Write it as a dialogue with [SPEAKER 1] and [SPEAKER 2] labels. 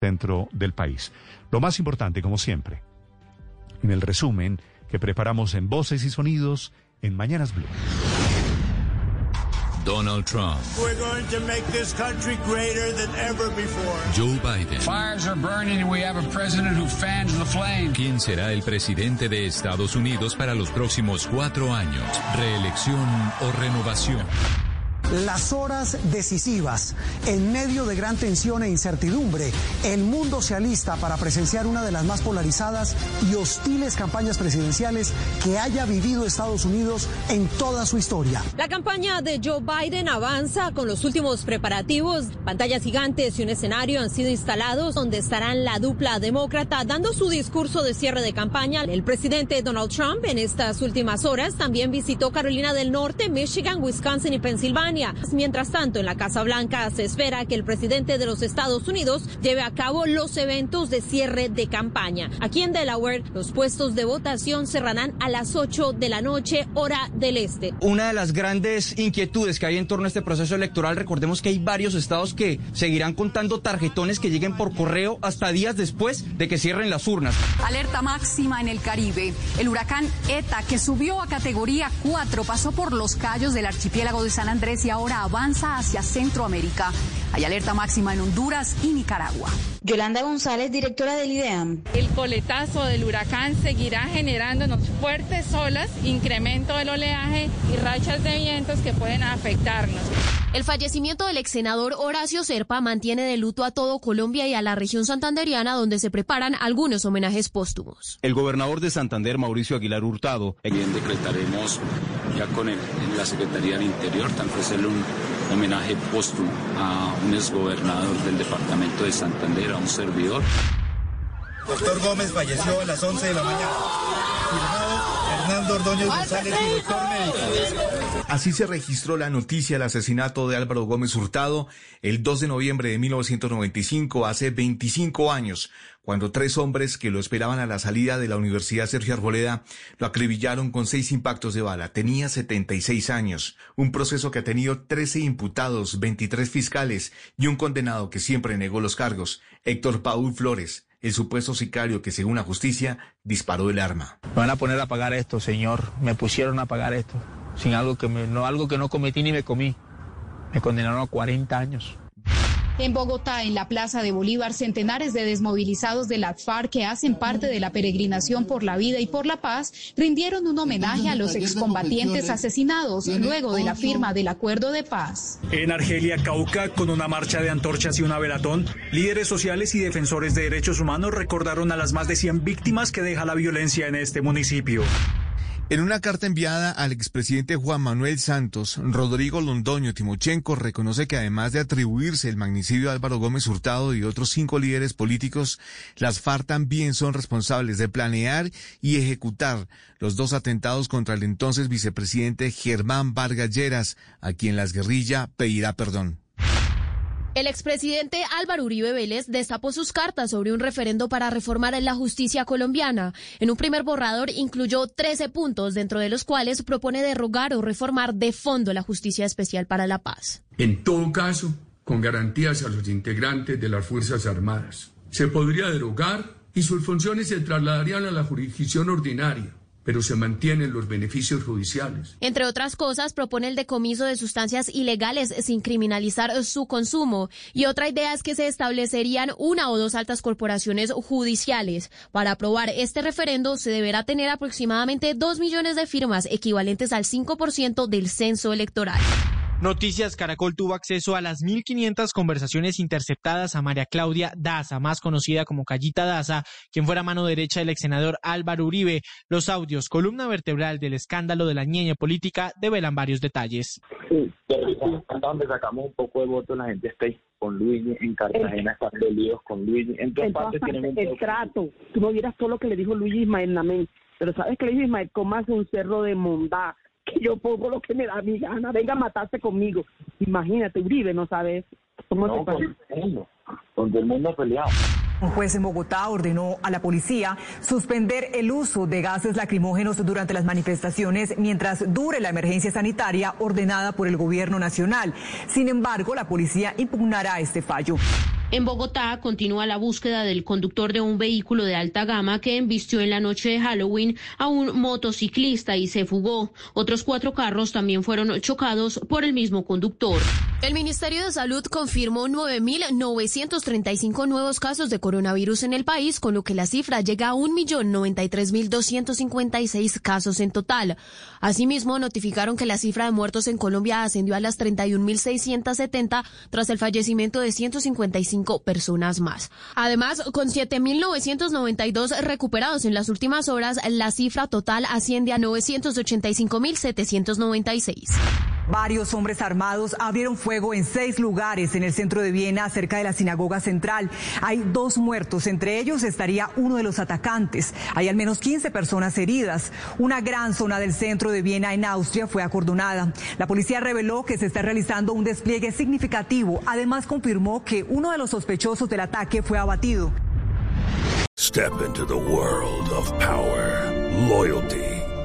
[SPEAKER 1] centro del país. Lo más importante, como siempre, en el resumen que preparamos en Voces y Sonidos en Mañanas Blue.
[SPEAKER 2] Donald Trump.
[SPEAKER 3] We're going to make this country greater than ever before.
[SPEAKER 2] Joe Biden.
[SPEAKER 4] Fires are burning and we have a president who fans the flame.
[SPEAKER 2] ¿Quién será el presidente de Estados Unidos para los próximos cuatro años? ¿Reelección o renovación?
[SPEAKER 5] Las horas decisivas, en medio de gran tensión e incertidumbre, el mundo se alista para presenciar una de las más polarizadas y hostiles campañas presidenciales que haya vivido Estados Unidos en toda su historia.
[SPEAKER 6] La campaña de Joe Biden avanza con los últimos preparativos. Pantallas gigantes y un escenario han sido instalados donde estarán la dupla demócrata dando su discurso de cierre de campaña. El presidente Donald Trump en estas últimas horas también visitó Carolina del Norte, Michigan, Wisconsin y Pensilvania. Mientras tanto, en la Casa Blanca se espera que el presidente de los Estados Unidos lleve a cabo los eventos de cierre de campaña. Aquí en Delaware, los puestos de votación cerrarán a las 8 de la noche, hora del este.
[SPEAKER 7] Una de las grandes inquietudes que hay en torno a este proceso electoral, recordemos que hay varios estados que seguirán contando tarjetones que lleguen por correo hasta días después de que cierren las urnas.
[SPEAKER 8] Alerta máxima en el Caribe. El huracán ETA, que subió a categoría 4, pasó por los callos del archipiélago de San Andrés y ahora avanza hacia Centroamérica. Hay alerta máxima en Honduras y Nicaragua.
[SPEAKER 9] Yolanda González, directora del IDEAM.
[SPEAKER 10] El coletazo del huracán seguirá generándonos fuertes olas, incremento del oleaje y rachas de vientos que pueden afectarnos.
[SPEAKER 11] El fallecimiento del ex senador Horacio Serpa mantiene de luto a todo Colombia y a la región santanderiana donde se preparan algunos homenajes póstumos.
[SPEAKER 12] El gobernador de Santander, Mauricio Aguilar Hurtado.
[SPEAKER 13] Bien decretaremos ya con el, la Secretaría del Interior, tanto hacerle un homenaje póstumo a un exgobernador del departamento de Santander, a un servidor.
[SPEAKER 14] Doctor Gómez falleció a las 11 de la mañana. Firmado Ordóñez González, director médico.
[SPEAKER 15] Así se registró la noticia del asesinato de Álvaro Gómez Hurtado el 2 de noviembre de 1995, hace 25 años, cuando tres hombres que lo esperaban a la salida de la Universidad Sergio Arboleda lo acribillaron con seis impactos de bala. Tenía 76 años, un proceso que ha tenido 13 imputados, 23 fiscales y un condenado que siempre negó los cargos, Héctor Paul Flores, el supuesto sicario que según la justicia disparó el arma.
[SPEAKER 16] Me van a poner a pagar esto, señor. Me pusieron a pagar esto, sin algo que no algo que no cometí ni me comí. Me condenaron a 40 años.
[SPEAKER 17] En Bogotá, en la Plaza de Bolívar, centenares de desmovilizados de la FARC que hacen parte de la peregrinación por la vida y por la paz rindieron un homenaje a los excombatientes asesinados luego de la firma del acuerdo de paz.
[SPEAKER 18] En Argelia, Cauca, con una marcha de antorchas y una velatón, líderes sociales y defensores de derechos humanos recordaron a las más de 100 víctimas que deja la violencia en este municipio.
[SPEAKER 15] En una carta enviada al expresidente Juan Manuel Santos, Rodrigo Londoño Timochenko reconoce que además de atribuirse el magnicidio de Álvaro Gómez Hurtado y otros cinco líderes políticos, las FARC también son responsables de planear y ejecutar los dos atentados contra el entonces vicepresidente Germán Vargas Lleras, a quien las guerrilla pedirá perdón.
[SPEAKER 11] El expresidente Álvaro Uribe Vélez destapó sus cartas sobre un referendo para reformar la justicia colombiana. En un primer borrador incluyó 13 puntos, dentro de los cuales propone derrogar o reformar de fondo la justicia especial para la paz.
[SPEAKER 19] En todo caso, con garantías a los integrantes de las Fuerzas Armadas. Se podría derogar y sus funciones se trasladarían a la jurisdicción ordinaria pero se mantienen los beneficios judiciales.
[SPEAKER 11] Entre otras cosas, propone el decomiso de sustancias ilegales sin criminalizar su consumo. Y otra idea es que se establecerían una o dos altas corporaciones judiciales. Para aprobar este referendo se deberá tener aproximadamente dos millones de firmas, equivalentes al 5% del censo electoral.
[SPEAKER 20] Noticias Caracol tuvo acceso a las 1.500 conversaciones interceptadas a María Claudia Daza, más conocida como Callita Daza, quien fuera mano derecha del ex senador Álvaro Uribe. Los audios, columna vertebral del escándalo de la ñeña política, develan varios detalles.
[SPEAKER 5] Sí, donde sacamos un poco de voto, la gente está ahí con Luigi, en Cartagena están líos con Luigi, en todas partes tienen un
[SPEAKER 3] El trato, tú no vieras todo lo que le dijo Luigi Ismael Namén, pero ¿sabes que le dijo Ismael? Comas un cerro de mondá que yo pongo lo que me da mi gana, venga a matarse conmigo. Imagínate, Uribe, ¿no sabes? ¿Cómo
[SPEAKER 5] no, con el mundo, con el mundo peleado.
[SPEAKER 1] Un juez en Bogotá ordenó a la policía suspender el uso de gases lacrimógenos durante las manifestaciones mientras dure la emergencia sanitaria ordenada por el gobierno nacional. Sin embargo, la policía impugnará este fallo.
[SPEAKER 21] En Bogotá continúa la búsqueda del conductor de un vehículo de alta gama que embistió en la noche de Halloween a un motociclista y se fugó. Otros cuatro carros también fueron chocados por el mismo conductor.
[SPEAKER 11] El Ministerio de Salud confirmó 9.935 nuevos casos de coronavirus en el país, con lo que la cifra llega a 1.093.256 casos en total. Asimismo, notificaron que la cifra de muertos en Colombia ascendió a las 31.670 tras el fallecimiento de 155 personas más. Además, con 7.992 recuperados en las últimas horas, la cifra total asciende a 985.796.
[SPEAKER 1] Varios hombres armados abrieron fuego en seis lugares en el centro de Viena, cerca de la sinagoga central. Hay dos muertos, entre ellos estaría uno de los atacantes. Hay al menos 15 personas heridas. Una gran zona del centro de Viena, en Austria, fue acordonada. La policía reveló que se está realizando un despliegue significativo. Además, confirmó que uno de los sospechosos del ataque fue abatido.
[SPEAKER 22] Step into the world of power, loyalty.